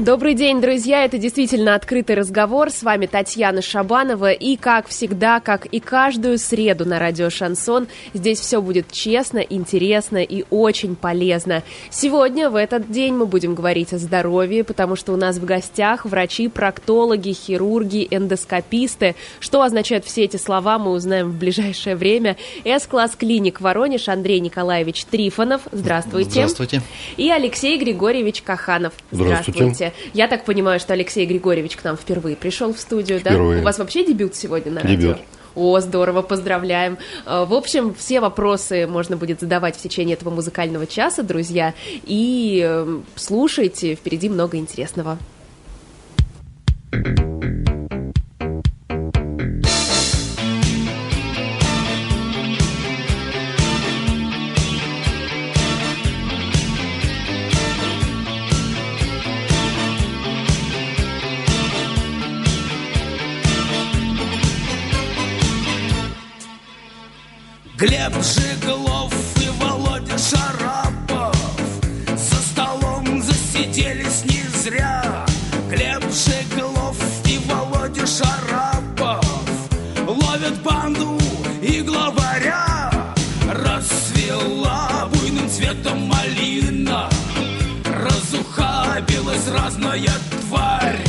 Добрый день, друзья! Это действительно открытый разговор. С вами Татьяна Шабанова. И, как всегда, как и каждую среду на радио «Шансон», здесь все будет честно, интересно и очень полезно. Сегодня, в этот день, мы будем говорить о здоровье, потому что у нас в гостях врачи, проктологи, хирурги, эндоскописты. Что означают все эти слова, мы узнаем в ближайшее время. С-класс клиник Воронеж Андрей Николаевич Трифонов. Здравствуйте. Здравствуйте. И Алексей Григорьевич Каханов. Здравствуйте. Здравствуйте. Я так понимаю, что Алексей Григорьевич к нам впервые пришел в студию, Впервые. да? У вас вообще дебют сегодня на радио? Дебют. О, здорово, поздравляем. Э, В общем, все вопросы можно будет задавать в течение этого музыкального часа, друзья. И э, слушайте, впереди много интересного. Глеб Жиглов и Володя Шарапов За столом засиделись не зря. Глеб Жиглов и Володя Шарапов Ловят банду и главаря. Расцвела буйным цветом малина Разухабилась разная тварь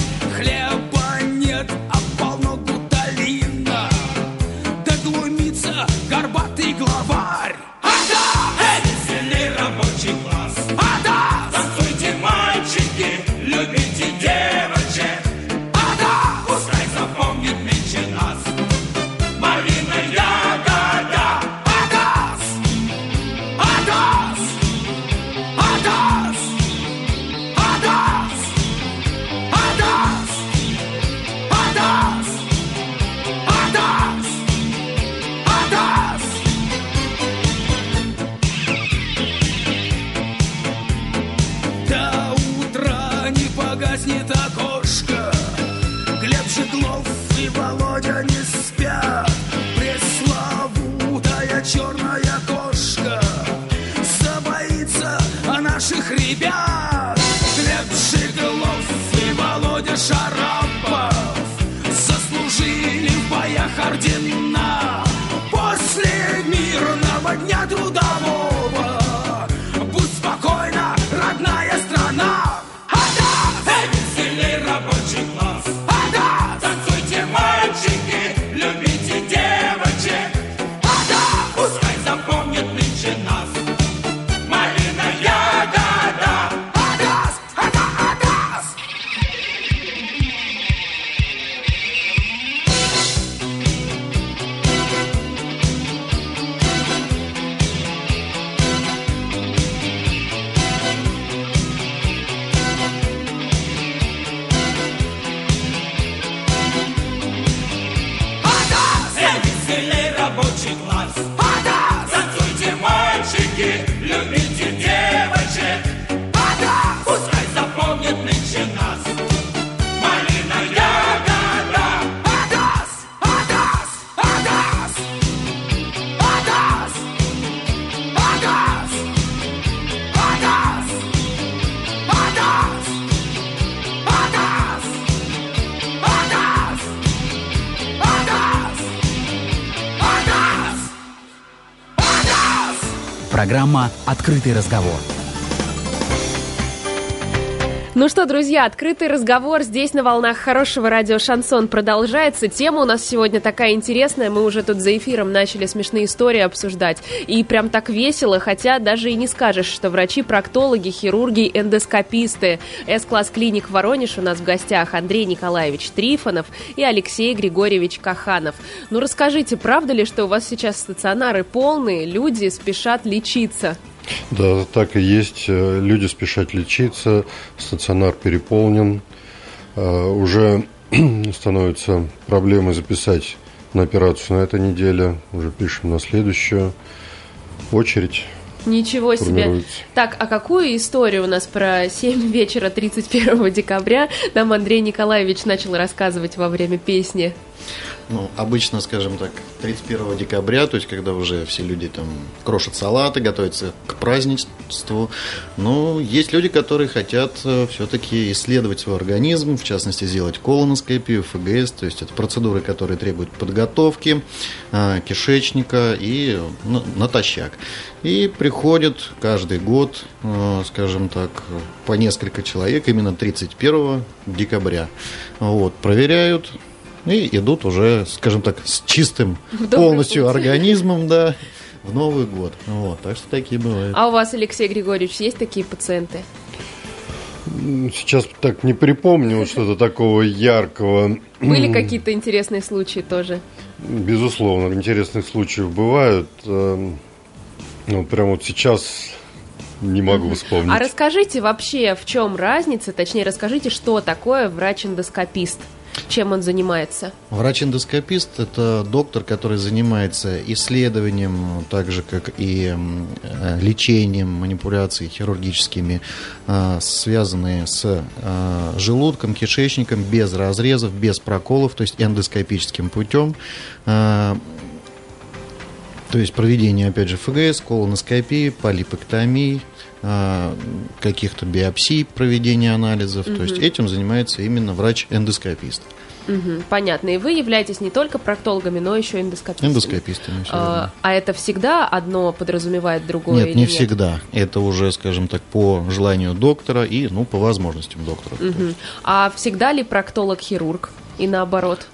«Открытый разговор». Ну что, друзья, открытый разговор здесь на волнах хорошего радио «Шансон» продолжается. Тема у нас сегодня такая интересная. Мы уже тут за эфиром начали смешные истории обсуждать. И прям так весело, хотя даже и не скажешь, что врачи, проктологи, хирурги, эндоскописты. С-класс клиник Воронеж у нас в гостях Андрей Николаевич Трифонов и Алексей Григорьевич Каханов. Ну расскажите, правда ли, что у вас сейчас стационары полные, люди спешат лечиться? Да, так и есть. Э, Люди спешат лечиться, стационар переполнен. Э, Уже становится проблемой записать на операцию на этой неделе. Уже пишем на следующую. Очередь Ничего себе. Так, а какую историю у нас про 7 вечера 31 декабря нам Андрей Николаевич начал рассказывать во время песни? Ну, обычно, скажем так, 31 декабря, то есть когда уже все люди там крошат салаты, готовятся к празднеству. Но есть люди, которые хотят э, все-таки исследовать свой организм, в частности, сделать колоноскопию, ФГС, то есть это процедуры, которые требуют подготовки э, кишечника и ну, натощак. И приходят каждый год, э, скажем так, по несколько человек именно 31 декабря. Вот, проверяют, и идут уже, скажем так, с чистым полностью путь. организмом, да, в Новый год. Вот, так что такие бывают. А у вас, Алексей Григорьевич, есть такие пациенты? Сейчас так не припомню что-то такого яркого. Были какие-то интересные случаи тоже? Безусловно, интересных случаев бывают. Эм, ну, прямо вот сейчас не могу вспомнить. А расскажите вообще, в чем разница, точнее, расскажите, что такое врач-эндоскопист? Чем он занимается? Врач-эндоскопист – это доктор, который занимается исследованием, так же как и э, лечением, манипуляциями хирургическими, э, связанные с э, желудком, кишечником, без разрезов, без проколов, то есть эндоскопическим путем. То есть проведение, опять же, ФГС, колоноскопии, полипэктомии, а, каких-то биопсий, проведения анализов. Угу. То есть этим занимается именно врач-эндоскопист. Угу, понятно. И вы являетесь не только проктологами, но еще эндоскопистами. Эндоскопистами. А, а это всегда одно подразумевает другое? Нет, не нет? всегда. Это уже, скажем так, по желанию доктора и, ну, по возможностям доктора. Угу. А всегда ли проктолог хирург и наоборот?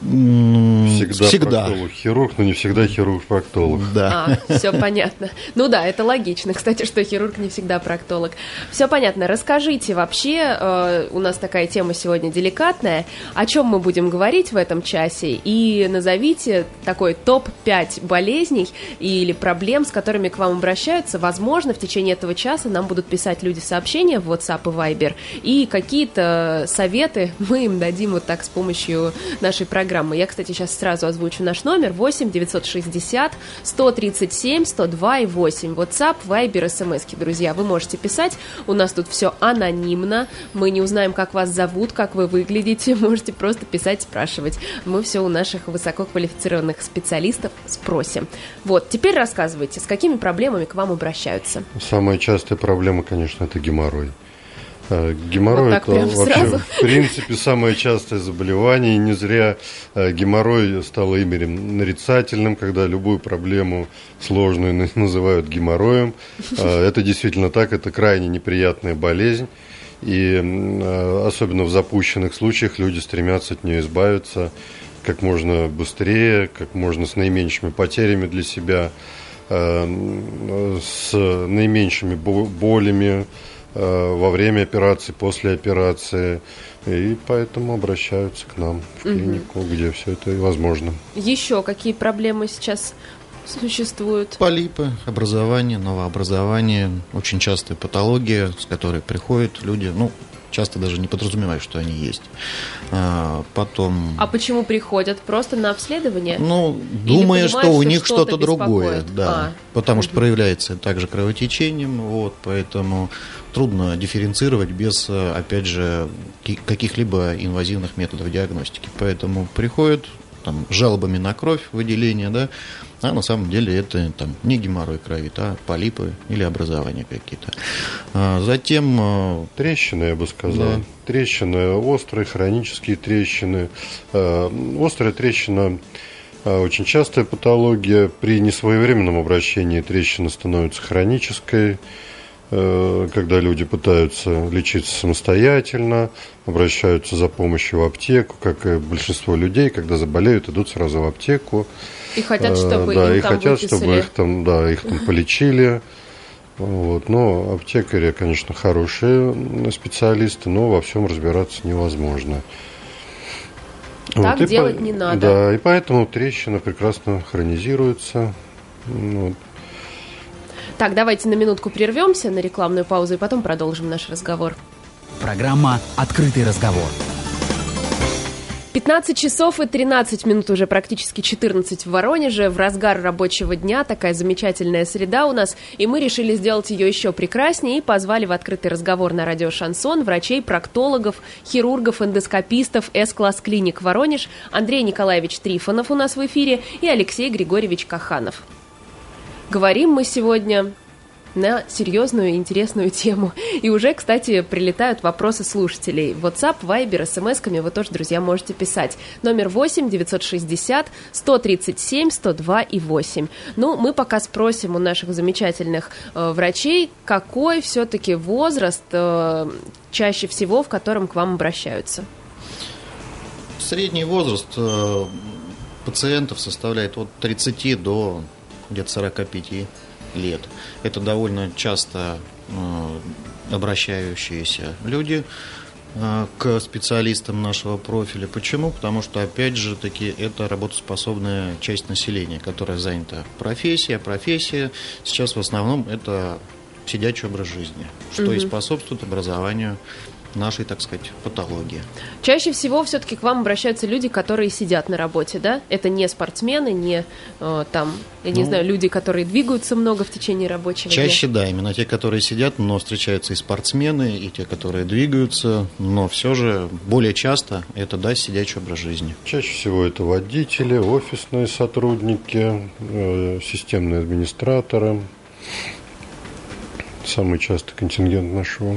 Всегда, всегда. проктолог хирург, но не всегда хирург проктолог. Да. А, все понятно. Ну да, это логично, кстати, что хирург не всегда проктолог. Все понятно. Расскажите вообще, э, у нас такая тема сегодня деликатная, о чем мы будем говорить в этом часе, и назовите такой топ-5 болезней или проблем, с которыми к вам обращаются. Возможно, в течение этого часа нам будут писать люди сообщения в WhatsApp и Viber, и какие-то советы мы им дадим вот так с помощью нашей программы программы. Я, кстати, сейчас сразу озвучу наш номер 8 960 137 102 и 8. WhatsApp, Viber, SMS, друзья. Вы можете писать. У нас тут все анонимно. Мы не узнаем, как вас зовут, как вы выглядите. Можете просто писать, спрашивать. Мы все у наших высококвалифицированных специалистов спросим. Вот, теперь рассказывайте, с какими проблемами к вам обращаются? Самая частая проблема, конечно, это геморрой. Э, геморрой вот это вообще, сразу. в принципе, самое частое заболевание. И не зря э, геморрой стал именем нарицательным, когда любую проблему сложную называют геморроем. Э, это действительно так, это крайне неприятная болезнь. И особенно в запущенных случаях люди стремятся от нее избавиться как можно быстрее, как можно с наименьшими потерями для себя, с наименьшими болями, во время операции, после операции. И поэтому обращаются к нам в клинику, угу. где все это возможно. Еще какие проблемы сейчас существуют? Полипы, образование, новообразование, очень частая патология, с которой приходят люди. Ну, часто даже не подразумевают, что они есть. А, потом... А почему приходят? Просто на обследование? Ну, думая, что у них что-то, что другое, да. А. Потому что проявляется также кровотечением, вот, поэтому трудно дифференцировать без, опять же, каких-либо инвазивных методов диагностики. Поэтому приходят там, жалобами на кровь, выделение, да, а на самом деле это там, не геморрой крови, а полипы или образования какие-то. А затем... А, трещины, я бы сказал. Да. Трещины, острые, хронические трещины. А, острая трещина очень частая патология. При несвоевременном обращении трещина становится хронической когда люди пытаются лечиться самостоятельно, обращаются за помощью в аптеку, как и большинство людей, когда заболеют, идут сразу в аптеку. И хотят, э, чтобы да, им и там хотят, выписали. чтобы их там, да, их там полечили. Вот. Но аптекари, конечно, хорошие специалисты, но во всем разбираться невозможно. Так вот, делать по... не надо. Да, и поэтому трещина прекрасно хронизируется. Вот. Так, давайте на минутку прервемся на рекламную паузу и потом продолжим наш разговор. Программа «Открытый разговор». 15 часов и 13 минут, уже практически 14 в Воронеже, в разгар рабочего дня, такая замечательная среда у нас, и мы решили сделать ее еще прекраснее и позвали в открытый разговор на радио «Шансон» врачей, проктологов, хирургов, эндоскопистов С-класс клиник Воронеж, Андрей Николаевич Трифонов у нас в эфире и Алексей Григорьевич Каханов. Говорим мы сегодня на серьезную и интересную тему. И уже, кстати, прилетают вопросы слушателей. WhatsApp, Viber, смс-ками вы тоже, друзья, можете писать. Номер 8 960 137 102 и 8. Ну, мы пока спросим у наших замечательных э, врачей, какой все-таки возраст э, чаще всего, в котором к вам обращаются. Средний возраст э, пациентов составляет от 30 до где-то 45 лет. Это довольно часто э, обращающиеся люди э, к специалистам нашего профиля. Почему? Потому что, опять же, таки, это работоспособная часть населения, которая занята профессией, а профессия сейчас в основном это сидячий образ жизни, что угу. и способствует образованию нашей, так сказать, патологии. Чаще всего все-таки к вам обращаются люди, которые сидят на работе, да? Это не спортсмены, не э, там, я не ну, знаю, люди, которые двигаются много в течение рабочего чаще, дня. да, именно те, которые сидят, но встречаются и спортсмены, и те, которые двигаются, но все же более часто это, да, сидячий образ жизни. Чаще всего это водители, офисные сотрудники, э, системные администраторы. Самый частый контингент нашего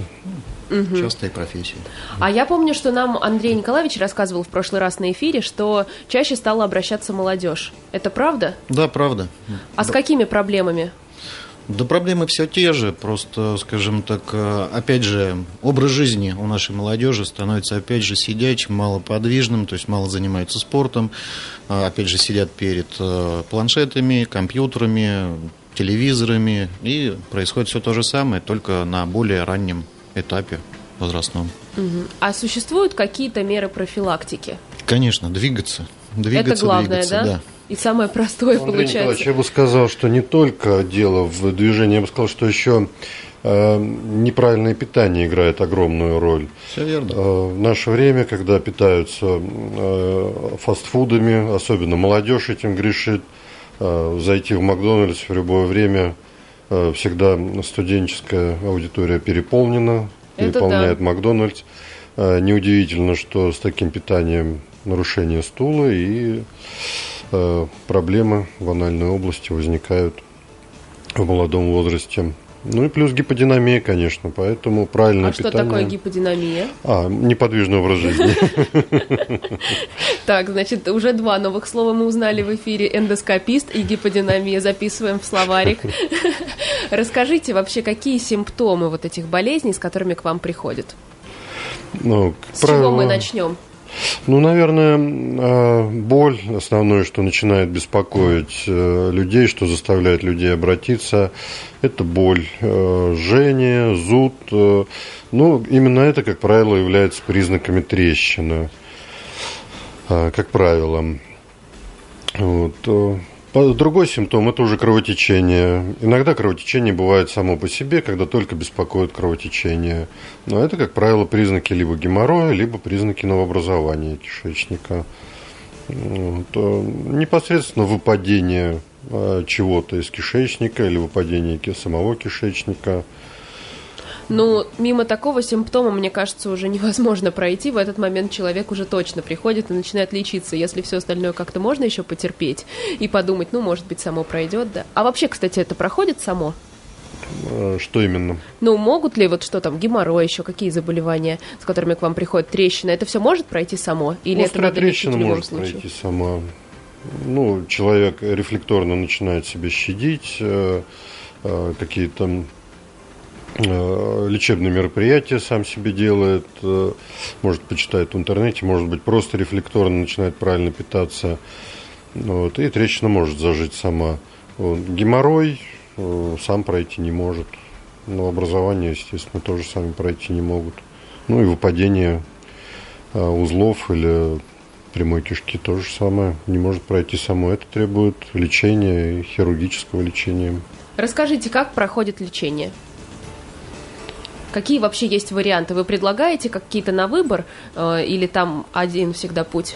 угу. частая профессия. А я помню, что нам Андрей Николаевич рассказывал в прошлый раз на эфире, что чаще стала обращаться молодежь. Это правда? Да, правда. А да. с какими проблемами? Да проблемы все те же, просто, скажем так, э, опять же, образ жизни у нашей молодежи становится, опять же, сидячим, малоподвижным, то есть мало занимаются спортом, э, опять же, сидят перед э, планшетами, компьютерами, телевизорами, и происходит все то же самое, только на более раннем этапе возрастном. Угу. А существуют какие-то меры профилактики? Конечно, двигаться. Двигаться, Это главное, двигаться, да? да. И самое простое Андрей получается. Николаевич, я бы сказал, что не только дело в движении, я бы сказал, что еще э, неправильное питание играет огромную роль. Все верно. Э, в наше время, когда питаются э, фастфудами, особенно молодежь этим грешит, э, зайти в Макдональдс в любое время – всегда студенческая аудитория переполнена, Это переполняет да. Макдональдс. Э, неудивительно, что с таким питанием нарушение стула и э, проблемы в анальной области возникают в молодом возрасте. Ну и плюс гиподинамия, конечно, поэтому правильное а питание... что такое гиподинамия? А, неподвижный образ жизни. Так, значит, уже два новых слова мы узнали в эфире. Эндоскопист и гиподинамия. Записываем в словарик. Расскажите вообще, какие симптомы вот этих болезней, с которыми к вам приходят? Ну, с чего мы начнем? Ну, наверное, э, боль основное, что начинает беспокоить э, людей, что заставляет людей обратиться, это боль, э, жжение, зуд. Ну, именно это, как правило, является признаками трещины, как правило. Вот. Другой симптом – это уже кровотечение. Иногда кровотечение бывает само по себе, когда только беспокоит кровотечение. Но это, как правило, признаки либо геморроя, либо признаки новообразования кишечника. Вот. Э, непосредственно выпадение э, чего-то из кишечника или выпадение самого кишечника – ну, мимо такого симптома, мне кажется, уже невозможно пройти. В этот момент человек уже точно приходит и начинает лечиться. Если все остальное как-то можно еще потерпеть и подумать, ну, может быть, само пройдет, да. А вообще, кстати, это проходит само? Э, что именно? Ну, могут ли вот что там, геморрой еще, какие заболевания, с которыми к вам приходит трещина, это все может пройти само? Или Острая это надо трещина лечить в любом может случае? пройти сама. Ну, человек рефлекторно начинает себя щадить, э, э, какие-то лечебные мероприятия сам себе делает, э, может почитает в интернете, может быть просто рефлекторно начинает правильно питаться. Вот, и трещина может зажить сама. Вот, геморрой э, сам пройти не может. Но образование, естественно, тоже сами пройти не могут. Ну и выпадение узлов или прямой кишки то же самое. Не может пройти само. Это требует лечения, хирургического лечения. Расскажите, как проходит лечение? Какие вообще есть варианты? Вы предлагаете какие-то на выбор э, или там один всегда путь?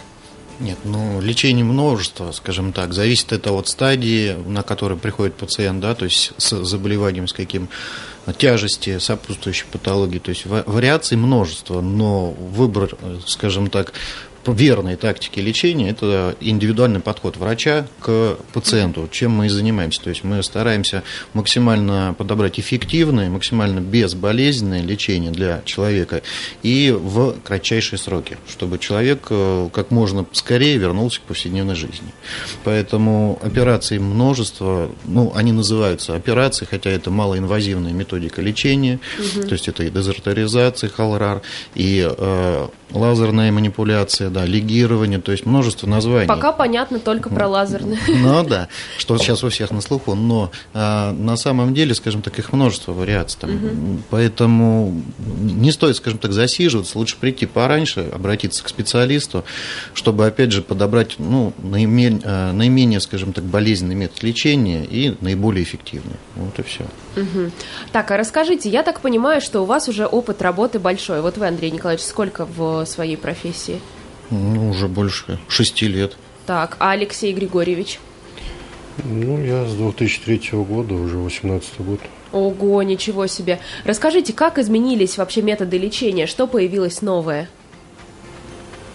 Нет, ну, лечение множество, скажем так. Зависит это от стадии, на которой приходит пациент, да, то есть с заболеванием, с каким тяжести, сопутствующей патологии. То есть вариаций множество, но выбор, э, скажем так, верной тактики лечения – это индивидуальный подход врача к пациенту, чем мы и занимаемся. То есть мы стараемся максимально подобрать эффективное, максимально безболезненное лечение для человека и в кратчайшие сроки, чтобы человек э, как можно скорее вернулся к повседневной жизни. Поэтому операций множество, ну, они называются операции, хотя это малоинвазивная методика лечения, угу. то есть это и дезартеризация, халрар, и э, лазерная манипуляция, да, легирование, то есть множество названий. Пока понятно только про лазерные. Ну да, что сейчас у всех на слуху, но а, на самом деле, скажем так, их множество вариаций. Там, угу. Поэтому не стоит, скажем так, засиживаться, лучше прийти пораньше, обратиться к специалисту, чтобы, опять же, подобрать ну, наименее, а, наименее, скажем так, болезненный метод лечения и наиболее эффективный. Вот и все. Угу. Так, а расскажите, я так понимаю, что у вас уже опыт работы большой. Вот вы, Андрей Николаевич, сколько в своей профессии? Ну, уже больше шести лет. Так, а Алексей Григорьевич? Ну, я с 2003 года, уже 18 год. Ого, ничего себе. Расскажите, как изменились вообще методы лечения? Что появилось новое?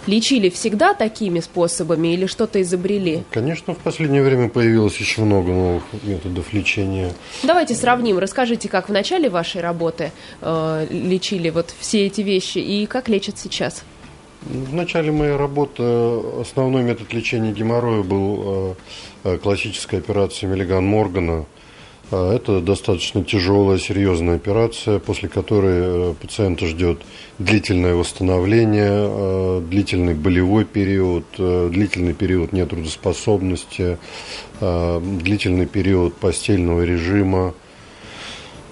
Лечили всегда такими способами или что-то изобрели? Конечно, в последнее время появилось еще много новых методов лечения. Давайте сравним. Расскажите, как в начале вашей работы э, лечили вот все эти вещи и как лечат сейчас? В начале моей работы основной метод лечения геморроя был э, э, классическая операция Миллиган Моргана. А это достаточно тяжелая, серьезная операция, после которой э, пациента ждет длительное восстановление, длительный болевой период, длительный период нетрудоспособности, длительный период постельного режима,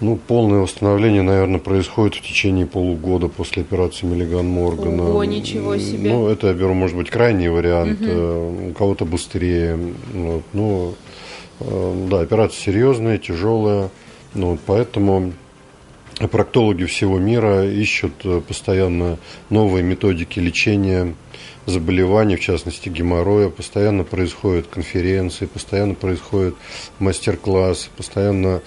ну, полное восстановление, наверное, происходит в течение полугода после операции Миллиган Моргана. Ого, ничего себе. Ну, это, я беру, может быть, крайний вариант, угу. у кого-то быстрее. Вот, ну, э, да, операция серьезная, тяжелая. Ну, поэтому проктологи всего мира ищут э, постоянно новые методики лечения заболеваний, в частности геморроя, постоянно происходят конференции, постоянно происходят мастер-классы, постоянно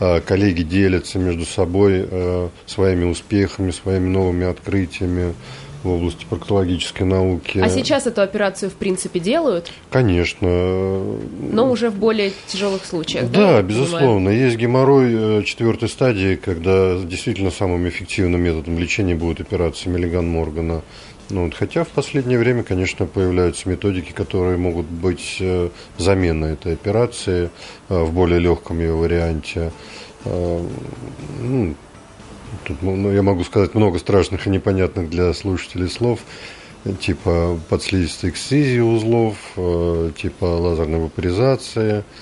э, коллеги делятся между собой э, своими успехами, своими новыми открытиями в области проктологической науки. А сейчас эту операцию в принципе делают? Конечно. Но уже в более тяжелых случаях. Да, да безусловно. Понимаю? Есть геморрой э, четвертой стадии, когда действительно самым эффективным методом лечения будет операция Миллиган Моргана. Ну, вот, хотя в последнее время, конечно, появляются методики, которые могут быть э, заменой этой операции э, в более легком ее варианте. Ну, тут ну, я могу сказать много страшных и непонятных для слушателей слов, типа подслизистой эксцизии узлов, типа лазерной вапоризации –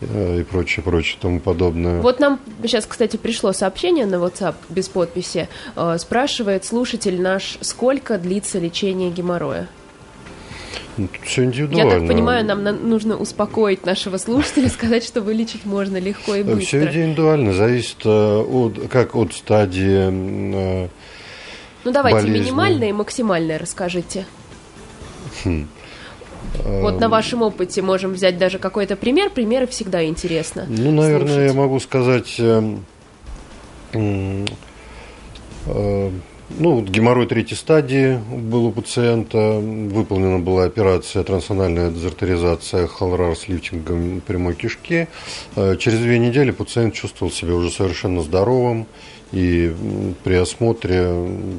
Э, и прочее, прочее, тому подобное. Вот нам сейчас, кстати, пришло сообщение на WhatsApp без подписи. Э, спрашивает слушатель наш, сколько длится лечение геморроя? Ну, тут все индивидуально. Я так понимаю, нам нужно успокоить нашего слушателя, сказать, что вылечить можно легко и быстро. Все индивидуально, зависит э, от, как от стадии Ну, давайте болезни. минимальное и максимальное расскажите. Хм. Вот на вашем опыте можем взять даже какой-то пример. Примеры всегда интересно. Ну, наверное, слушать. я могу сказать, э, э, ну, геморрой третьей стадии был у пациента. Выполнена была операция трансональная дезартеризация халрар с лифтингом прямой кишки. Э, через две недели пациент чувствовал себя уже совершенно здоровым. И при осмотре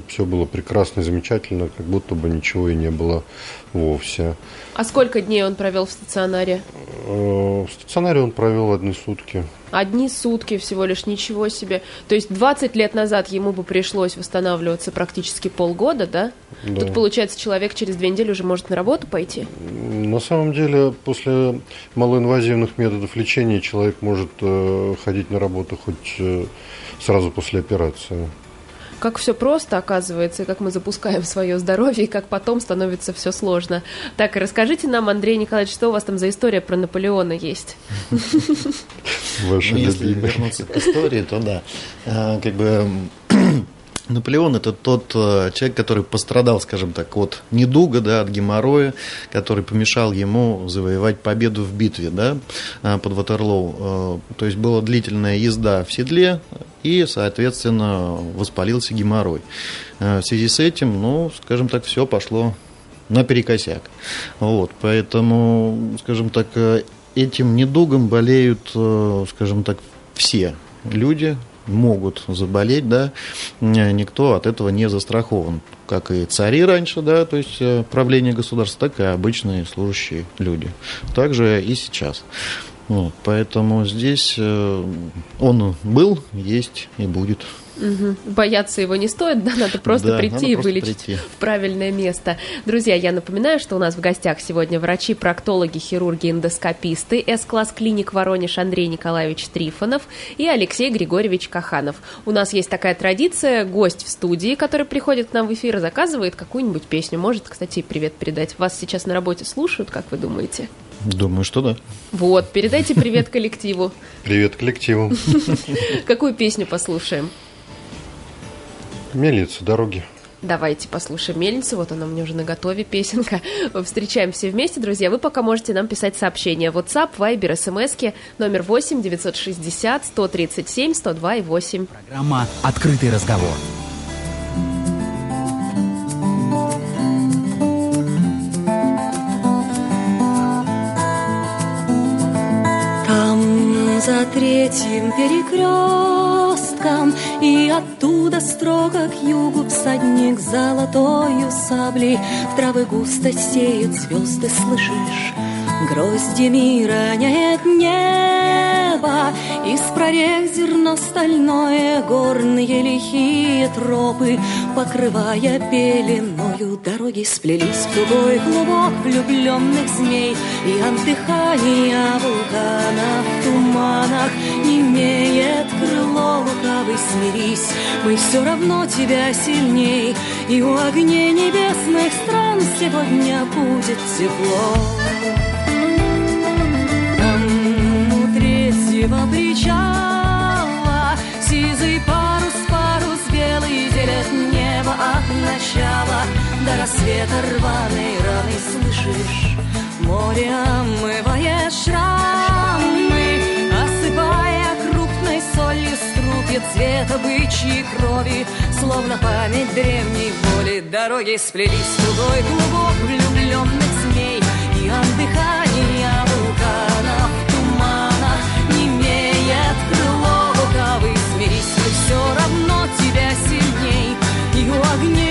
все было прекрасно и замечательно, как будто бы ничего и не было вовсе. А сколько дней он провел в стационаре? Э, в стационаре он провел одни сутки. Одни сутки всего лишь, ничего себе. То есть 20 лет назад ему бы пришлось восстанавливаться практически полгода, да? да. Тут, получается, человек через две недели уже может на работу пойти? На самом деле, после малоинвазивных методов лечения человек может э, ходить на работу хоть э, сразу после операции как все просто оказывается, и как мы запускаем свое здоровье, и как потом становится все сложно. Так, расскажите нам, Андрей Николаевич, что у вас там за история про Наполеона есть? Ваша Если вернуться к истории, то да, а, как бы Наполеон это тот э, человек, который пострадал, скажем так, от недуга, да, от геморроя, который помешал ему завоевать победу в битве, да, э, под Ватерлоу. Э, то есть была длительная езда в седле и, соответственно, воспалился геморрой. В связи с этим, ну, скажем так, все пошло наперекосяк. Вот, поэтому, скажем так, этим недугом болеют, скажем так, все люди, могут заболеть, да, никто от этого не застрахован. Как и цари раньше, да, то есть э, правление государства, так и обычные служащие люди. Также и сейчас. Вот, поэтому здесь он был, есть и будет. Угу. Бояться его не стоит, да, надо просто Да, прийти надо и просто вылечить прийти. в правильное место. Друзья, я напоминаю, что у нас в гостях сегодня врачи, проктологи, хирурги, эндоскописты, С-класс клиник Воронеж Андрей Николаевич Трифонов и Алексей Григорьевич Каханов. У нас есть такая традиция, гость в студии, который приходит к нам в эфир, заказывает какую-нибудь песню. Может, кстати, привет передать. Вас сейчас на работе слушают, как вы думаете? Думаю, что да. Вот, передайте привет коллективу. Привет коллективу. Какую песню послушаем? Мельница, дороги. Давайте послушаем мельницу. Вот она меня уже на готове песенка. Встречаем все вместе, друзья. Вы пока можете нам писать сообщения. WhatsApp, Viber, смски номер 8 960 137 102 и 8. Программа «Открытый разговор». За третьим перекрестком И оттуда строго к югу Всадник золотою саблей В травы густо сеет звезды, слышишь? Гроздями роняет небо Из прорех зерно стальное Горные лихие тропы Покрывая пеленою Дороги сплелись в тугой клубок Влюбленных змей И от дыхания вулкана В туманах не имеет крыло Лукавый смирись. Мы все равно тебя сильней И у огней небесных стран Сегодня будет тепло третьего причала. Сизый парус, парус белый Делят небо от начала. До рассвета рваной раны Слышишь, море омывая шрамы Осыпая крупной солью струпья Цвета бычьей крови. Словно память древней воли Дороги сплелись в тугой клубок Влюбленных змей. И от дыхания все равно тебя сильней. И у огней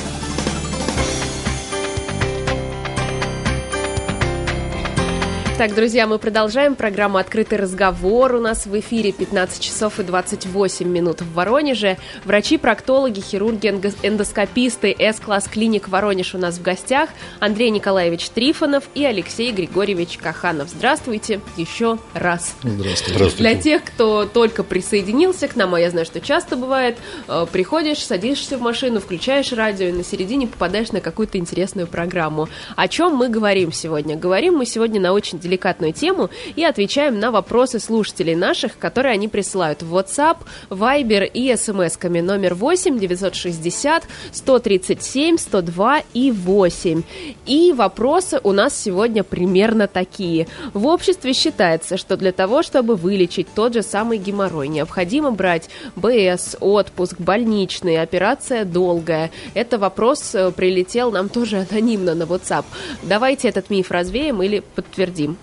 Так, друзья, мы продолжаем программу «Открытый разговор». У нас в эфире 15 часов и 28 минут в Воронеже. Врачи-проктологи, хирурги, энго- эндоскописты С-класс клиник Воронеж у нас в гостях. Андрей Николаевич Трифонов и Алексей Григорьевич Каханов. Здравствуйте еще раз. Здравствуйте. Здравствуйте. Для тех, кто только присоединился к нам, а я знаю, что часто бывает, э, приходишь, садишься в машину, включаешь радио и на середине попадаешь на какую-то интересную программу. О чем мы говорим сегодня? Говорим мы сегодня на очень деликатную тему и отвечаем на вопросы слушателей наших, которые они присылают в WhatsApp, Viber и смс-ками номер 8 960 137 102 и 8. И вопросы у нас сегодня примерно такие. В обществе считается, что для того, чтобы вылечить тот же самый геморрой, необходимо брать БС, отпуск, больничный, операция долгая. Это вопрос э, прилетел нам тоже анонимно на WhatsApp. Давайте этот миф развеем или подтвердим.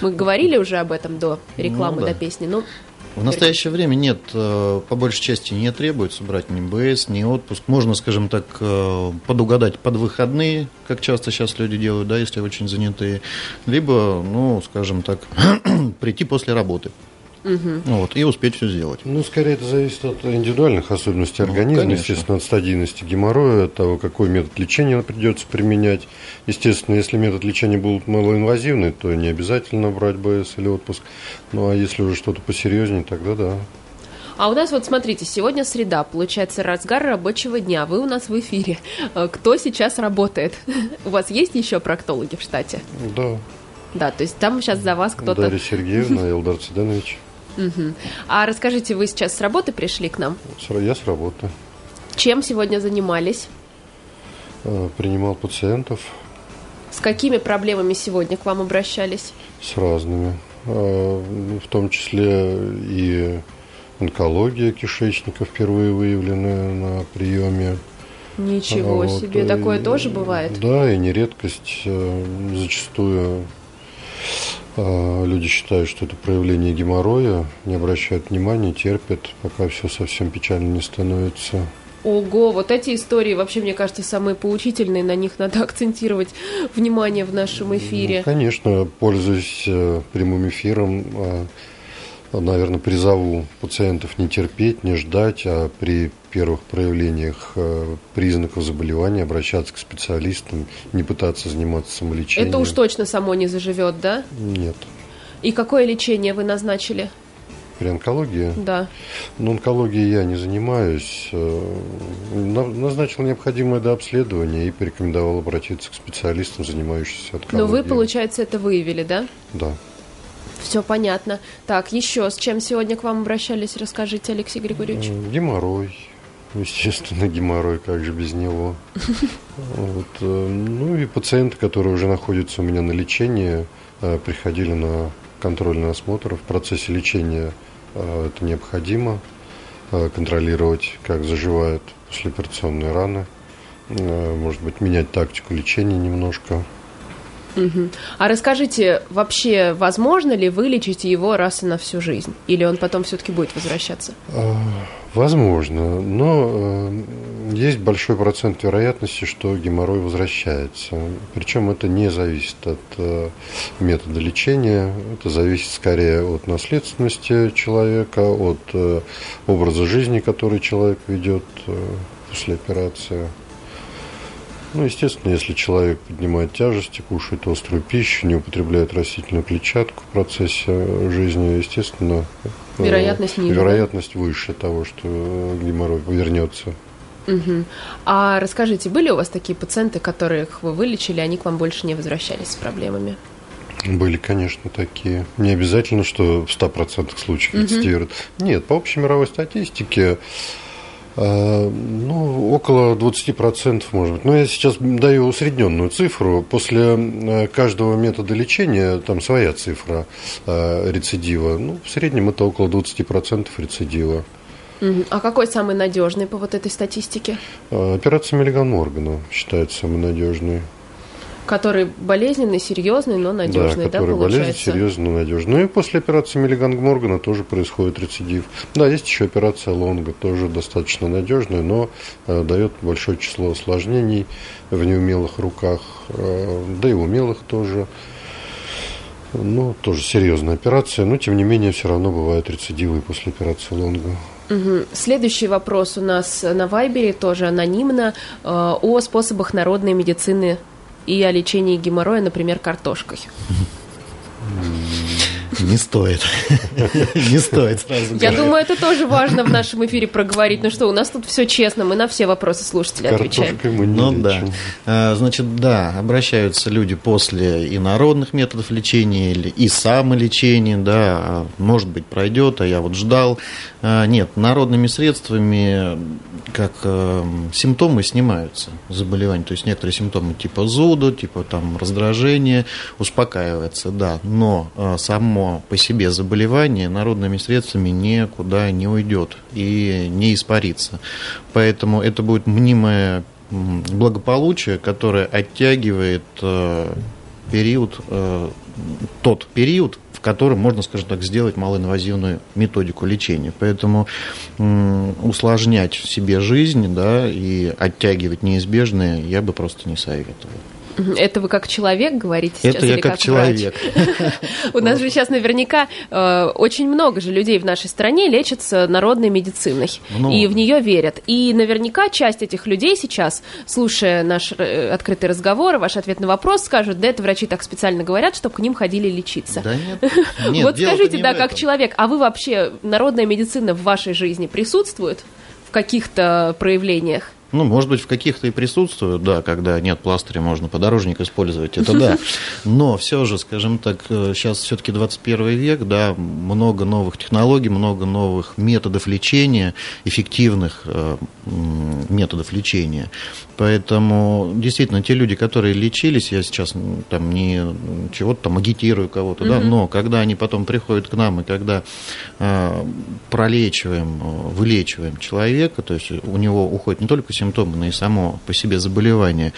Мы говорили уже об этом до рекламы, Ну да. до песни. Ну, В настоящее время нет, э, по большей части не требуется брать ни БС, ни отпуск. Можно, скажем так, э, подугадать под выходные, как часто сейчас люди делают, да, если очень занятые. Либо, ну, скажем так, прийти после работы. Ну Вот, и успеть все сделать. Ну, скорее, это зависит от индивидуальных особенностей организма, конечно. естественно, от стадийности геморроя, от того, какой метод лечения придется применять. Естественно, если метод лечения будет малоинвазивный, то не обязательно брать БС или отпуск. Ну, а если уже что-то посерьезнее, тогда да. А у нас вот смотрите, сегодня среда, получается разгар рабочего дня. Вы у нас в эфире. Э, Кто сейчас работает? У вас есть еще проктологи в штате? Да, Да, то есть там сейчас за вас кто-то. Дарья Сергеевна, Элдар Цыданович. Мгм. А расскажите, вы сейчас с работы пришли к нам? Я с работы. Чем сегодня занимались? Э, Принимал пациентов С какими проблемами сегодня к вам обращались? с разными. Э, ну, В том числе и онкология кишечника впервые выявленная на приеме. Ничего вот, себе, такое тоже бывает? Да, и не редкость. Э, Зачастую люди считают, что это проявление геморроя, не обращают внимания, терпят, пока все совсем печально не становится. Ого, вот эти истории вообще, мне кажется, самые поучительные, на них надо акцентировать внимание в нашем эфире. Ну, конечно, пользуясь э, прямым эфиром, э, наверное, призову пациентов не терпеть, не ждать, а при первых проявлениях э, признаков заболевания обращаться к специалистам, не пытаться заниматься самолечением. Это уж точно само не заживет, да? Нет. И какое лечение вы назначили? При онкологии? Да. Но онкологией я не занимаюсь. Э, на- Назначил необходимое дообследование и порекомендовал обратиться к специалистам, занимающимся онкологией. Но вы, получается, это выявили, да? Да. Все понятно. Так, еще с чем сегодня к вам обращались, расскажите, Алексей Григорьевич. Геморрой. Естественно, геморрой, как же без него. Вот, э, Ну и пациенты, которые уже находятся у меня на лечении, э, приходили на контрольный осмотр. В процессе лечения э, это необходимо контролировать, как заживают послеоперационные раны. Может быть, менять тактику лечения немножко. Мгм. А расскажите, вообще возможно ли вылечить его раз и на всю жизнь? Или он потом все-таки будет возвращаться? А, Возможно, но э, есть большой процент вероятности, что геморрой возвращается. Причем это не зависит от э, метода лечения, это зависит скорее от наследственности человека, от э, образа жизни, который человек ведет после операции. Ну, естественно, если человек поднимает тяжести, кушает острую пищу, не употребляет растительную клетчатку в процессе э, жизни, естественно, э, Вероятность ниже, да? Вероятность выше того, что э, геморрой вернется. Мгм. А расскажите, были у вас такие пациенты, которых вы вылечили, они к вам больше не возвращались с проблемами? Были, конечно, такие. Не обязательно, что в 100% случаев рецидируют. Нет, по общей мировой статистике, ну, около 20%, может быть. Но я сейчас даю усредненную цифру. После э, каждого метода лечения там своя цифра э, рецидива. Ну, в среднем это около 20% рецидива. А какой самый надежный по вот этой статистике? Э, Операция Миллиган Моргана считается самой надежной. Который болезненный, серьезный, но надежный, да, который болезнь получается? серьезно надежный. Ну и после операции Миллиганг Моргана тоже происходит рецидив. Да, есть еще операция Лонга, тоже достаточно надежная, но э, дает большое число осложнений в неумелых руках, э, да и умелых тоже. Ну, тоже серьезная операция, но тем не менее все равно бывают рецидивы после операции лонга. Мгм. Следующий вопрос у нас на Вайбере, тоже анонимно, э, о способах народной медицины и о лечении геморроя, например, картошкой. Не стоит. Не стоит сразу Я думаю, это тоже важно в нашем эфире проговорить. Ну что, у нас тут все честно, мы на все вопросы слушателей отвечаем. Картошкой мы не Ну да. лечим. А, Значит, да, обращаются люди после и народных методов лечения, или и самолечения, да, а, может быть, пройдет, а я вот ждал. А, Нет, народными средствами как э, симптомы снимаются заболевания, то есть некоторые симптомы типа зуда, типа там раздражения успокаивается, да, но э, само по себе заболевание народными средствами никуда не уйдет и не испарится. Поэтому это будет мнимое благополучие, которое оттягивает э, период, э, тот период, в котором можно, скажем так, сделать малоинвазивную методику лечения. Поэтому усложнять себе жизнь да, и оттягивать неизбежное я бы просто не советовал. Это вы как человек говорите сейчас? Это я или как врач? человек. У нас же сейчас наверняка э, очень много же людей в нашей стране лечатся народной медициной. Много. И в нее верят. И наверняка часть этих людей сейчас, слушая наш э, открытый разговор, ваш ответ на вопрос, скажут, да это врачи так специально говорят, чтобы к ним ходили лечиться. Да нет. вот скажите, да, как человек, а вы вообще, народная медицина в вашей жизни присутствует в каких-то проявлениях? Ну, может быть, в каких-то и присутствуют, да, когда нет пластыря, можно подорожник использовать, это да. Но все же, скажем так, сейчас все-таки 21 век, да, много новых технологий, много новых методов лечения, эффективных э, методов лечения. Поэтому, действительно, те люди, которые лечились, я сейчас там не чего-то там агитирую кого-то, да, но когда они потом приходят к нам, и когда э, пролечиваем, э, вылечиваем человека, то есть у него уходят не только симптомы, но и само по себе заболевание,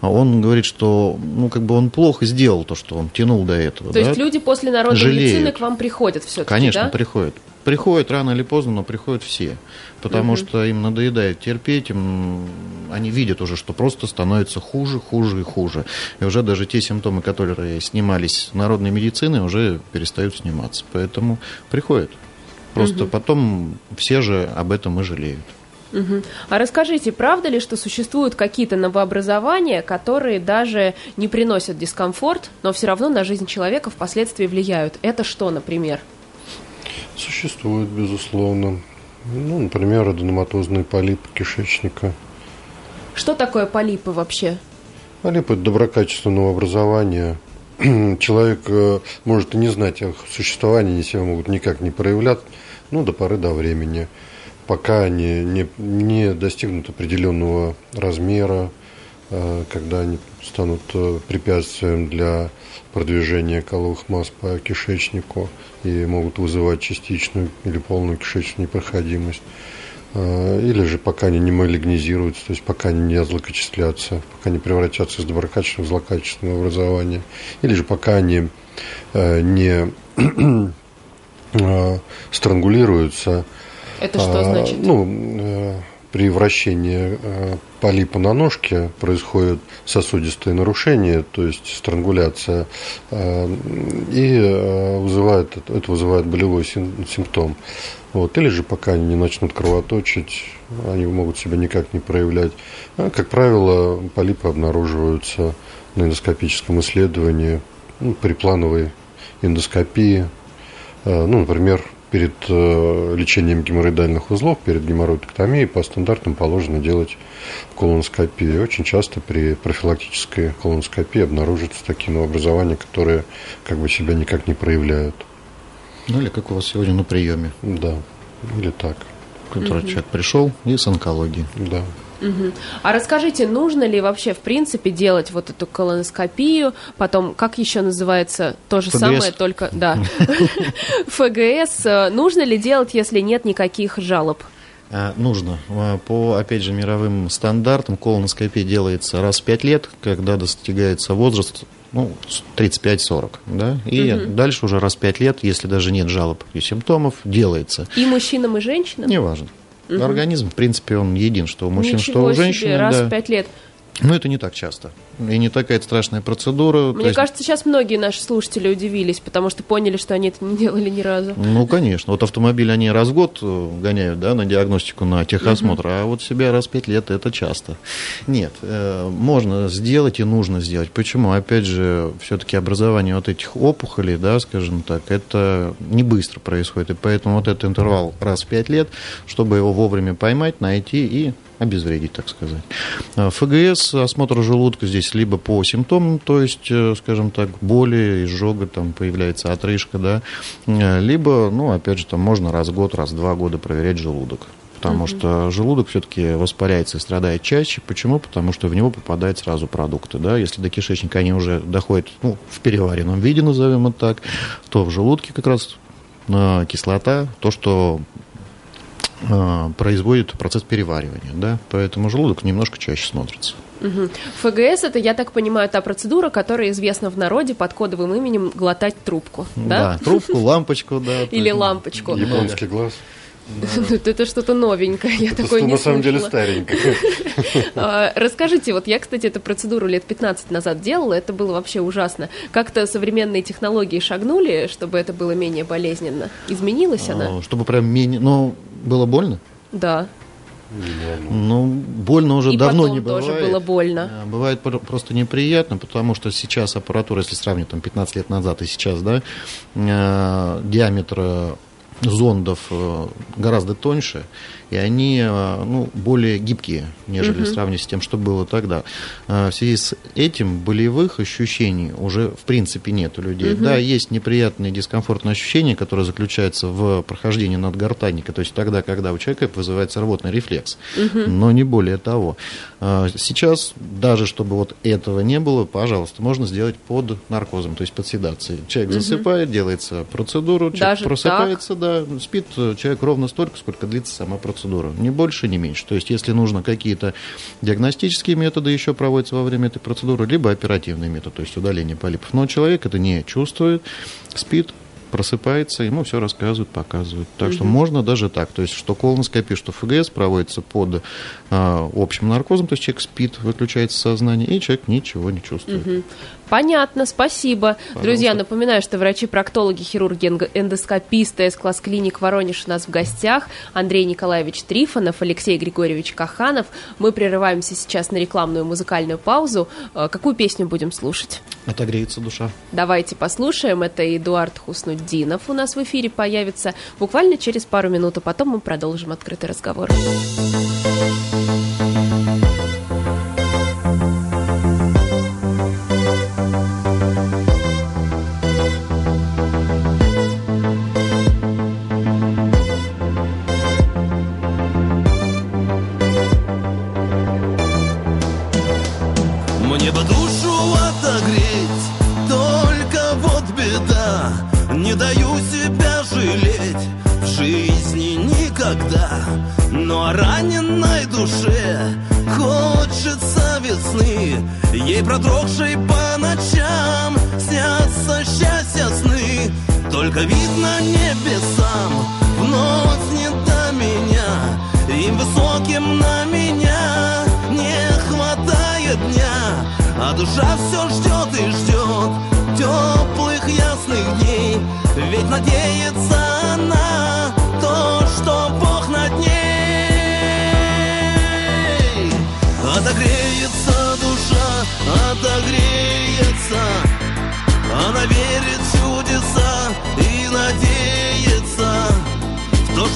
а он говорит, что ну, как бы он плохо сделал то, что он тянул до этого. То да. есть люди после народной Жалеют. медицины к вам приходят все-таки, Конечно, да? приходят. Приходят рано или поздно, но приходят все. Потому что им надоедает терпеть, им, они видят уже, что просто становится хуже, хуже и хуже. И уже даже те симптомы, которые снимались народной медициной, уже перестают сниматься. Поэтому приходят. Просто потом все же об этом и жалеют. Мгм. А расскажите, правда ли, что существуют какие-то новообразования, которые даже не приносят дискомфорт, но все равно на жизнь человека впоследствии влияют? Это что, например? Существует, безусловно. Ну, например, аденоматозный полип кишечника. Что такое полипы вообще? Полип – это доброкачественного образования. Человек э, может и не знать о их существовании, они себя могут никак не проявлять, ну, до поры до времени, пока они не, не достигнут определенного размера, э, когда они станут э, препятствием для продвижения каловых масс по кишечнику и могут вызывать частичную или полную кишечную непроходимость. Э, Или же пока они не малигнизируются, то есть пока они не злокочислятся, пока не превратятся из доброкачественного в злокачественное образование. Или же пока они не странгулируются. Это что А, значит? Ну, э, при вращении э, полипа на ножке происходит сосудистые нарушения, то есть странгуляция, э, и вызывает, это вызывает болевой сим- симптом. Вот. Или же пока они не начнут кровоточить, они могут себя никак не проявлять. А, как правило, полипы обнаруживаются на эндоскопическом исследовании, ну, при плановой эндоскопии. Ну, например, перед э, лечением геморроидальных узлов, перед геморроидоктомией по стандартам положено делать колоноскопию. Очень часто при профилактической колоноскопии обнаруживаются такие новообразования, которые как бы себя никак не проявляют. Ну или как у вас сегодня на приеме, Да, или так, который человек пришел и с онкологией. да. Мгм. А расскажите, нужно ли вообще в принципе делать вот эту колоноскопию, потом, как еще называется, то же ФГС. самое, только, да, ФГС, нужно ли делать, если нет никаких жалоб? А, Нужно. А, По, опять же, мировым стандартам колоноскопия делается раз в 5 лет, когда достигается возраст ну, с 35-40. Да? И дальше уже раз в 5 лет, если даже нет жалоб и симптомов, делается. И мужчинам, и женщинам? Неважно. Организм, в принципе, он един, что у мужчин, что Ничего у себе, женщин. раз да. в пять лет. Но это не так часто. И не такая страшная процедура. Мне есть- кажется, сейчас многие наши слушатели удивились, потому что поняли, что они это не делали ни разу. Ну, конечно. Вот автомобиль они раз в год э, гоняют, да, на диагностику, на техосмотр, а вот себя раз в пять лет это часто. Нет, э, можно сделать и нужно сделать. Почему? Опять же, все-таки образование вот этих опухолей, да, скажем так, это не быстро происходит. И поэтому вот этот интервал раз в пять лет, чтобы его вовремя поймать, найти и обезвредить, так сказать. А, ФГС, осмотр желудка здесь либо по симптомам, то есть, э, скажем так, боли, изжога, там появляется отрыжка, да, э, либо, ну, опять же, там можно раз в год, раз в два года проверять желудок. Потому что желудок все-таки воспаляется и страдает чаще. Почему? Потому что в него попадают сразу продукты. Да? Если до кишечника они уже доходят ну, в переваренном виде, назовем это так, то в желудке как раз э, кислота, то, что производит процесс переваривания. Да? Поэтому желудок немножко чаще смотрится. Мгм. ФГС это, я так понимаю, та процедура, которая известна в народе под кодовым именем глотать трубку, да? трубку, лампочку, да. Или лампочку. Японский глаз. Это что-то новенькое, я Это такое не на самом деле старенькое. А, Расскажите, вот я, кстати, эту процедуру лет 15 назад делала, это было вообще ужасно. Как-то современные технологии шагнули, чтобы это было менее болезненно? Изменилась она? А, Чтобы прям менее... Ну, было больно? Да. Ну, больно уже И давно потом не бывает. тоже было больно. Бывает про- просто неприятно, потому что сейчас аппаратура, если сравнить там 15 лет назад и сейчас, да, э, диаметр зондов э, гораздо тоньше, и они э, ну, более гибкие, нежели сравнить с тем, что было тогда. Э, В связи с этим болевых ощущений уже в принципе нет у людей. Да, есть неприятные дискомфортные ощущения, которые заключаются в прохождении надгортанника, то есть тогда, когда у человека вызывается рвотный рефлекс, но не более того. А, Сейчас, даже чтобы вот этого не было, пожалуйста, можно сделать под наркозом, то есть под седацией. Человек засыпает, делается процедуру, человек Даже просыпается, да, спит э, человек ровно столько, сколько длится сама процедура. Не больше, не меньше. То есть, если нужно какие-то диагностические методы еще проводятся во время этой процедуры, либо оперативный метод, то есть удаление полипов. Но человек это не чувствует, спит, просыпается, ему все рассказывают, показывают. Так что можно даже так. То есть, что колоноскопия, что ФГС проводится под а, общим наркозом, то есть человек спит, выключается сознание, и человек ничего не чувствует. Понятно, спасибо. Друзья, напоминаю, что врачи-проктологи, хирурги, эндоскописты С-класс клиник Воронеж у нас в гостях. Андрей Николаевич Трифонов, Алексей Григорьевич Каханов. Мы прерываемся сейчас на рекламную музыкальную паузу. Э, Какую песню будем слушать? Отогреется душа. Давайте послушаем. Это Эдуард Хуснуддинов у нас в эфире появится буквально через пару минут, а потом мы продолжим открытый разговор.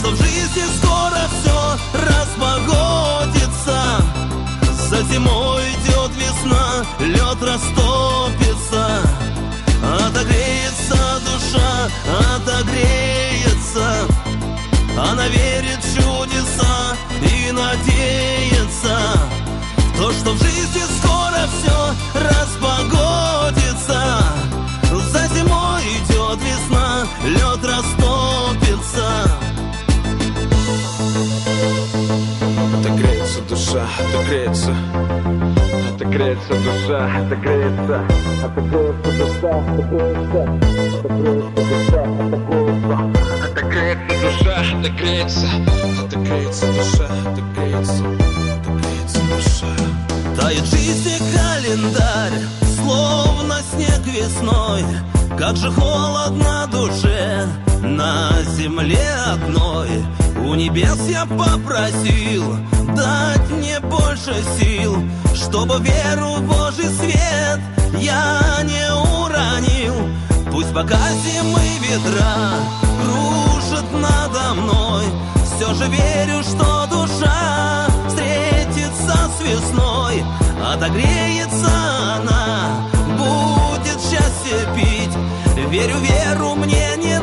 Что в жизни скоро все распогодится За зимой идет весна, лед растопится. Отогреется душа, отогреется. Она верит Отогреется душа, отогреется Отогреется душа, отогреется Отогреется душа, отогреется Отогреется душа, отогреется Отогреется душа, отогреется Отогреется душа. Тает жизни календарь, словно снег весной. Как же холодно душе на земле одной У небес я попросил дать мне больше сил Чтобы веру в Божий свет я не уронил. Пусть пока зимы ветра кружат надо мной. Все же верю, что душа встретится с весной Отогреется она, будет счастье пить. Верю, веру мне не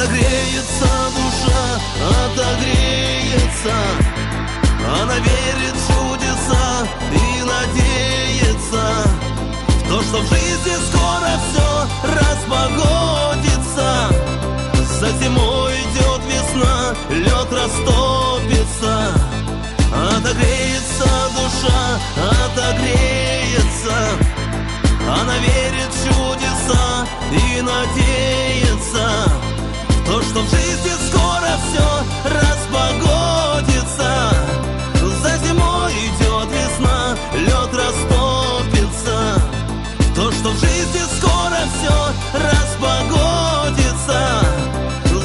Отогреется душа, отогреется. Она верит в чудеса и надеется В то, что в жизни скоро все распогодится. За зимой идет весна, лед растопится. Отогреется душа, отогреется. Она верит в чудеса и надеется жизни скоро все распогодится За зимой идет весна, лед растопится. То, что в жизни скоро все распогодится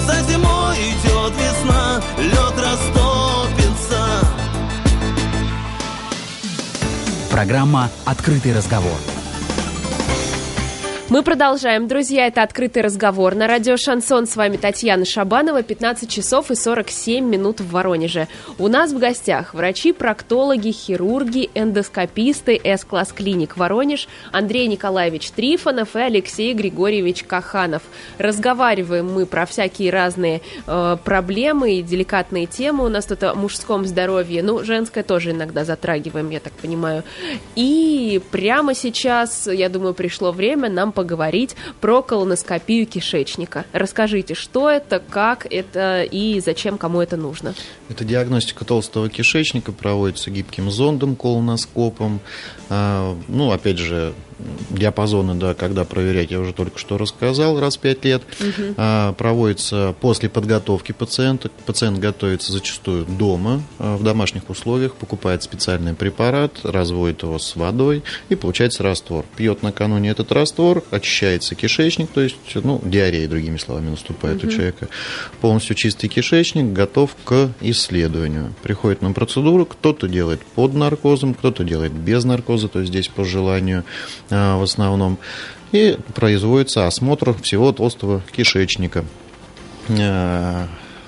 За зимой идет весна, лед растопится. Программа «Открытый разговор». Мы продолжаем, друзья, это «Открытый разговор» на радио «Шансон». С вами Татьяна Шабанова, 15 часов и 47 минут в Воронеже. У нас в гостях врачи, проктологи, хирурги, эндоскописты С-класс клиник Воронеж Андрей Николаевич Трифонов и Алексей Григорьевич Каханов. Разговариваем мы про всякие разные э, проблемы и деликатные темы. У нас тут о мужском здоровье, ну, женское тоже иногда затрагиваем, я так понимаю. И прямо сейчас, я думаю, пришло время нам поговорить про колоноскопию кишечника. Расскажите, что это, как это и зачем кому это нужно? Это диагностика толстого кишечника проводится гибким зондом, колоноскопом. А, Ну, опять же, диапазоны, да, когда проверять, я уже только что рассказал, раз в 5 лет. А, Проводится после подготовки пациента. Пациент готовится зачастую дома, а, в домашних условиях, покупает специальный препарат, разводит его с водой и получается раствор. Пьет накануне этот раствор, очищается кишечник, то есть, ну, диарея, другими словами, наступает у человека. Полностью чистый кишечник, готов к исследованию. Приходит на процедуру, кто-то делает под наркозом, кто-то делает без наркоза, то есть здесь по желанию в основном. И производится осмотр всего толстого кишечника. А,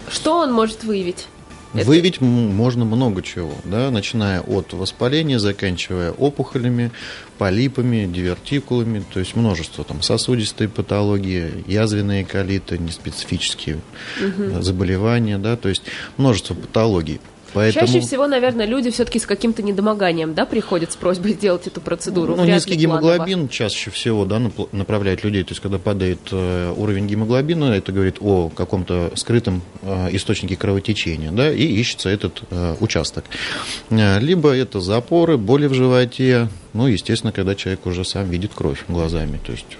Что он может выявить? Это- Выявить м- можно много чего, да, начиная от воспаления, заканчивая опухолями, полипами, дивертикулами, то есть множество там сосудистой патологии, язвенные колиты, неспецифические э, заболевания, да, то есть множество патологий. Поэтому... Чаще всего, наверное, люди все-таки с каким-то недомоганием, да, приходят с просьбой сделать эту процедуру. Ну, Вряд низкий гемоглобин чаще всего да, направляет людей. То есть, когда падает э, уровень гемоглобина, это говорит о каком-то скрытом э, источнике кровотечения, да, и ищется этот э, участок. Либо это запоры, боли в животе, ну, естественно, когда человек уже сам видит кровь глазами. То есть,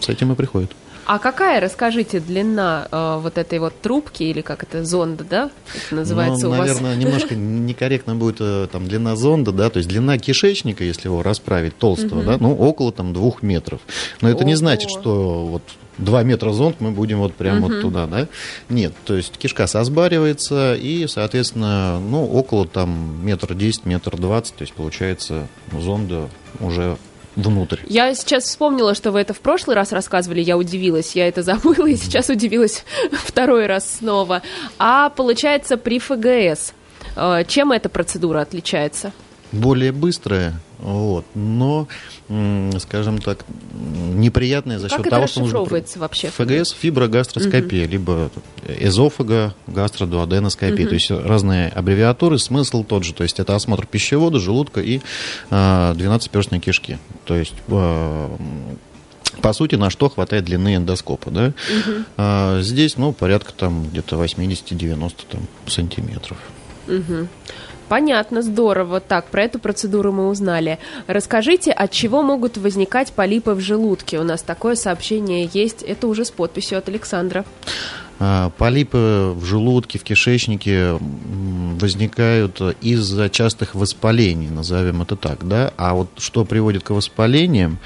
с этим и приходит. А какая, расскажите, длина э, вот этой вот трубки, или как это, зонда, да, это называется ну, у вас? наверное, немножко некорректно будет э, там длина зонда, да, то есть длина кишечника, если его расправить толстого, да, ну около там двух метров. Но это не значит, что вот два метра зонд мы будем вот прямо вот туда, да? Нет, то есть кишка созбаривается и, соответственно, ну около там метр десять, метр двадцать, то есть получается зонда уже внутрь. Я сейчас вспомнила, что вы это в прошлый раз рассказывали, я удивилась, я это забыла и сейчас удивилась второй раз снова. А получается при ФГС, э, чем эта процедура отличается? более быстрая, вот, но, скажем так, м, неприятная за Как счет это того, что нужно... вообще? ФГС – фиброгастроскопия, либо эзофага, гастродуоденоскопия. То есть разные аббревиатуры, смысл тот же. То есть это осмотр пищевода, желудка и э, 12-перстной кишки. То есть э, по сути, на что хватает длины эндоскопа, да? А, здесь, ну, порядка там где-то 80-90 там, сантиметров. Понятно, здорово. Так, про эту процедуру мы узнали. Расскажите, от чего могут возникать полипы в желудке? У нас такое сообщение есть. Это уже с подписью от Александра. А, Полипы в желудке, в кишечнике возникают из-за частых воспалений, назовем это так, да. А вот что приводит к воспалениям,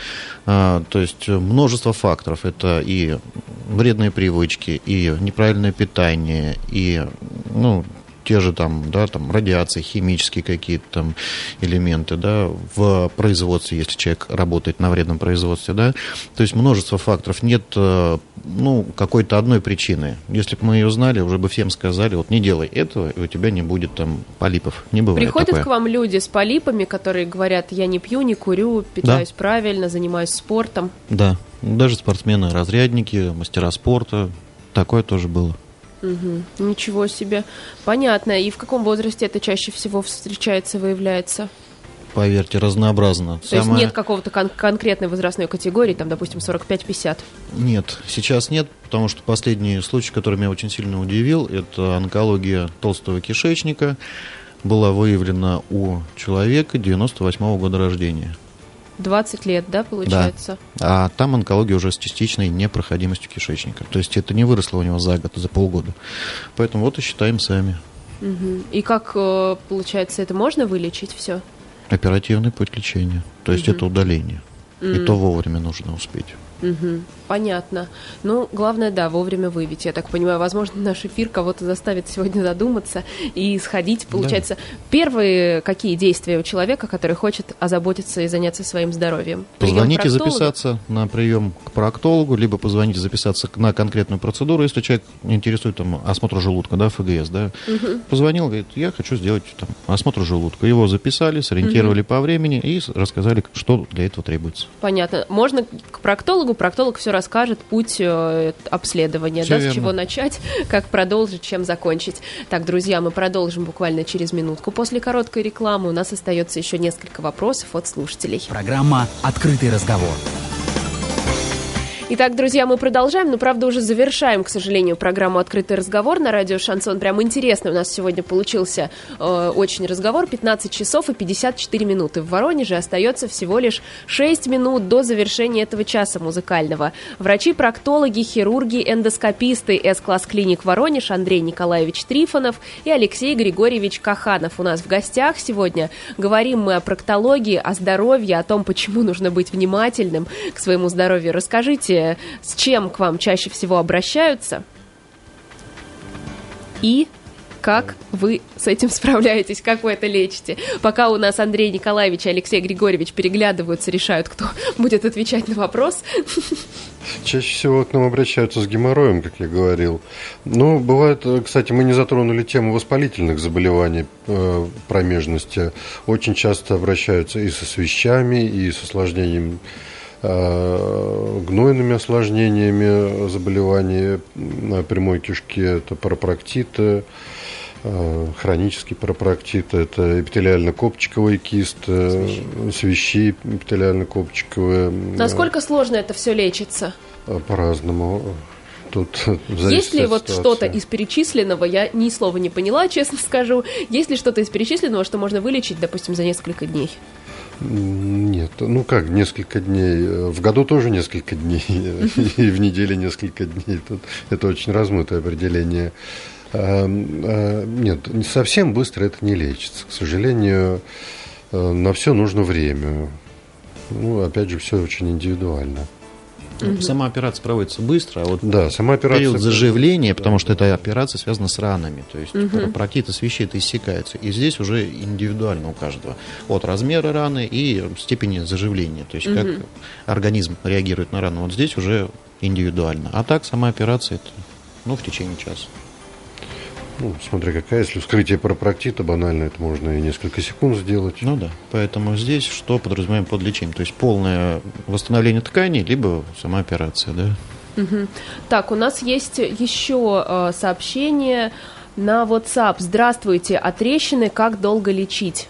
а, то есть множество факторов. Это и вредные привычки, и неправильное питание, и ну, те же там, да, там радиации, химические какие-то там элементы, да, в производстве, если человек работает на вредном производстве, да, то есть множество факторов. Нет, э, ну, какой-то одной причины. Если бы мы ее знали, уже бы всем сказали, вот не делай этого, и у тебя не будет там полипов. Не бывает Приходят такое. к вам люди с полипами, которые говорят, я не пью, не курю, питаюсь правильно, занимаюсь спортом. Да, даже спортсмены, разрядники, мастера спорта, такое тоже было. Мгм. Ничего себе. Понятно. И в каком возрасте это чаще всего встречается, выявляется? Поверьте, разнообразно. То есть Самое- нет какого-то кон- конкретной возрастной категории, там, допустим, 45-50. Нет, сейчас нет, потому что последний случай, который меня очень сильно удивил, это онкология толстого кишечника. Была выявлена у человека 98 года рождения. 20 лет, да, получается? А там онкология уже с частичной непроходимостью кишечника. То есть это не выросло у него за год, за полгода. Поэтому вот и считаем сами. Мгм. И как, э, получается, это можно вылечить все? Оперативный путь лечения. То есть это удаление. И то вовремя нужно успеть. Мгм. Понятно. Ну, главное, да, вовремя выявить. Я так понимаю, возможно, наш эфир кого-то заставит сегодня задуматься и сходить. Получается, первые какие действия у человека, который хочет озаботиться и заняться своим здоровьем? Позвонить и записаться на прием к проктологу, либо позвонить и записаться на конкретную процедуру, если человек интересует там, осмотр желудка, да, ФГС, да. Позвонил, говорит, я хочу сделать там, осмотр желудка. Его записали, сориентировали по времени и рассказали, что для этого требуется. Понятно. Можно к проктологу, проктолог все расскажет, путь э, обследования, Всё да, с чего начать, как продолжить, чем закончить. Так, друзья, мы продолжим буквально через минутку. После короткой рекламы у нас остается еще несколько вопросов от слушателей. Программа «Открытый разговор». Итак, друзья, мы продолжаем, но, правда, уже завершаем, к сожалению, программу «Открытый разговор» на радио «Шансон». Прям интересно у нас сегодня получился э, очень разговор. 15 часов и 54 минуты. В Воронеже остается всего лишь 6 минут до завершения этого часа музыкального. Врачи-проктологи, хирурги, эндоскописты С-класс клиник Воронеж Андрей Николаевич Трифонов и Алексей Григорьевич Каханов у нас в гостях сегодня. Говорим мы о проктологии, о здоровье, о том, почему нужно быть внимательным к своему здоровью. Расскажите, с чем к вам чаще всего обращаются и как вы с этим справляетесь, как вы это лечите. Пока у нас Андрей Николаевич и Алексей Григорьевич переглядываются, решают, кто будет отвечать на вопрос. Чаще всего к нам обращаются с геморроем, как я говорил. Ну, бывает, кстати, мы не затронули тему воспалительных заболеваний э, промежности. Очень часто обращаются и со свещами, и с осложнением гнойными осложнениями заболеваний э, прямой кишки. Это парапроктиты, э, хронический парапроктит, это эпителиально-копчиковый кист, э, свищи эпителиально-копчиковые. Насколько сложно это все лечится? Э, По-разному. Тут Есть ли от вот что-то из перечисленного, я ни слова не поняла, честно скажу, есть ли что-то из перечисленного, что можно вылечить, допустим, за несколько дней? Нет, ну как, несколько дней. Э, В году тоже несколько дней, и в неделе несколько дней. Тут это очень размытое определение. А, а, Нет, не совсем быстро это не лечится. К сожалению, э, на все нужно время. Ну, опять же, все очень индивидуально. Сама операция проводится быстро, а вот Да, сама операция... период заживления, потому что эта операция связана с ранами, то есть парапроктиты свищи это иссякается. И здесь уже индивидуально у каждого. От размера раны и степени заживления, то есть как организм реагирует на рану. Вот здесь уже индивидуально. А так сама операция это ну, в течение часа. Ну, смотри, какая, если вскрытие парапроктита банально, это можно и несколько секунд сделать. Ну да. Поэтому здесь что подразумеваем под лечением? То есть полное восстановление тканей, либо сама операция, да? Так, у нас есть еще э, сообщение на WhatsApp. Здравствуйте, а трещины как долго лечить?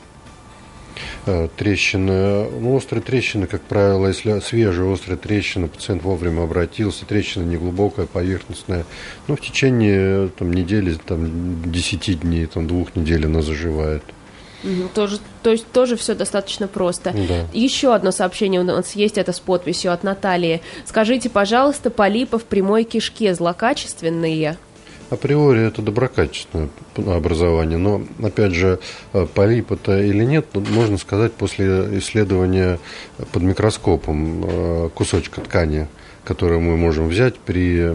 Э, Трещины, ну, острые трещины, как правило, если свежая острая трещина, пациент вовремя обратился, трещина неглубокая, поверхностная, ну, в течение там, недели, там, 10 дней, там, двух недель она заживает. Тоже, то есть тоже все достаточно просто. Да. Еще одно сообщение у нас есть, это с подписью от Натальи. Скажите, пожалуйста, полипы в прямой кишке злокачественные? Априори это доброкачественное образование, но, опять же, э, полип это или нет, ну, можно сказать после исследования под микроскопом э, кусочка ткани, который мы можем взять при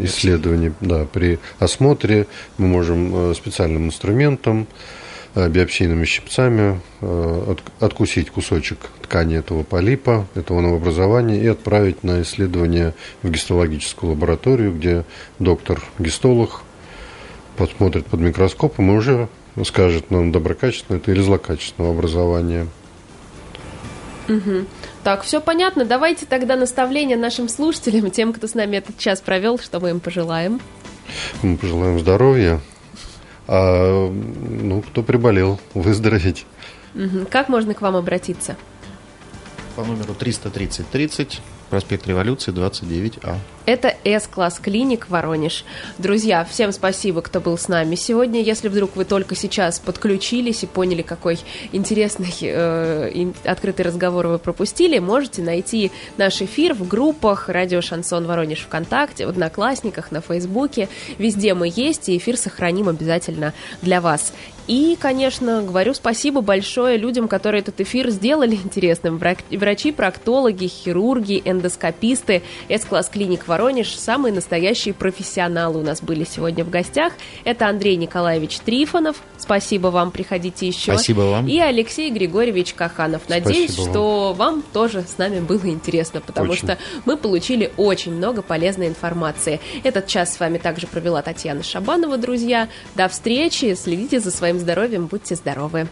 исследовании, да, при осмотре, мы можем э, специальным инструментом, биопсийными щипцами э, от- откусить кусочек ткани этого полипа, этого новообразования и отправить на исследование в гистологическую лабораторию, где доктор-гистолог посмотрит под микроскопом и уже скажет нам доброкачественное это или злокачественного образования. Так, все понятно. Давайте тогда наставления нашим слушателям, тем, кто с нами этот час провел, что мы им пожелаем. Мы пожелаем здоровья, а ну, кто приболел, выздороветь. Как можно к вам обратиться? По номеру 330 30, проспект Революции, 29А. Это С-класс клиник Воронеж. Друзья, всем спасибо, кто был с нами сегодня. Если вдруг вы только сейчас подключились и поняли, какой интересный э, открытый разговор вы пропустили, можете найти наш эфир в группах «Радио Шансон Воронеж ВКонтакте», в Одноклассниках, на Фейсбуке. Везде мы есть, и эфир сохраним обязательно для вас. И, конечно, говорю спасибо большое людям, которые этот эфир сделали интересным. Вра- Врачи, проктологи, хирурги, эндоскописты, С-класс клиник Воронеж, самые настоящие профессионалы у нас были сегодня в гостях. Это Андрей Николаевич Трифонов. Спасибо вам, приходите еще. Спасибо вам. И Алексей Григорьевич Каханов. Надеюсь, Спасибо вам. что вам тоже с нами было интересно, потому Очень. что мы получили очень много полезной информации. Этот час с вами также провела Татьяна Шабанова, друзья. До встречи, следите за своим здоровьем, будьте здоровы.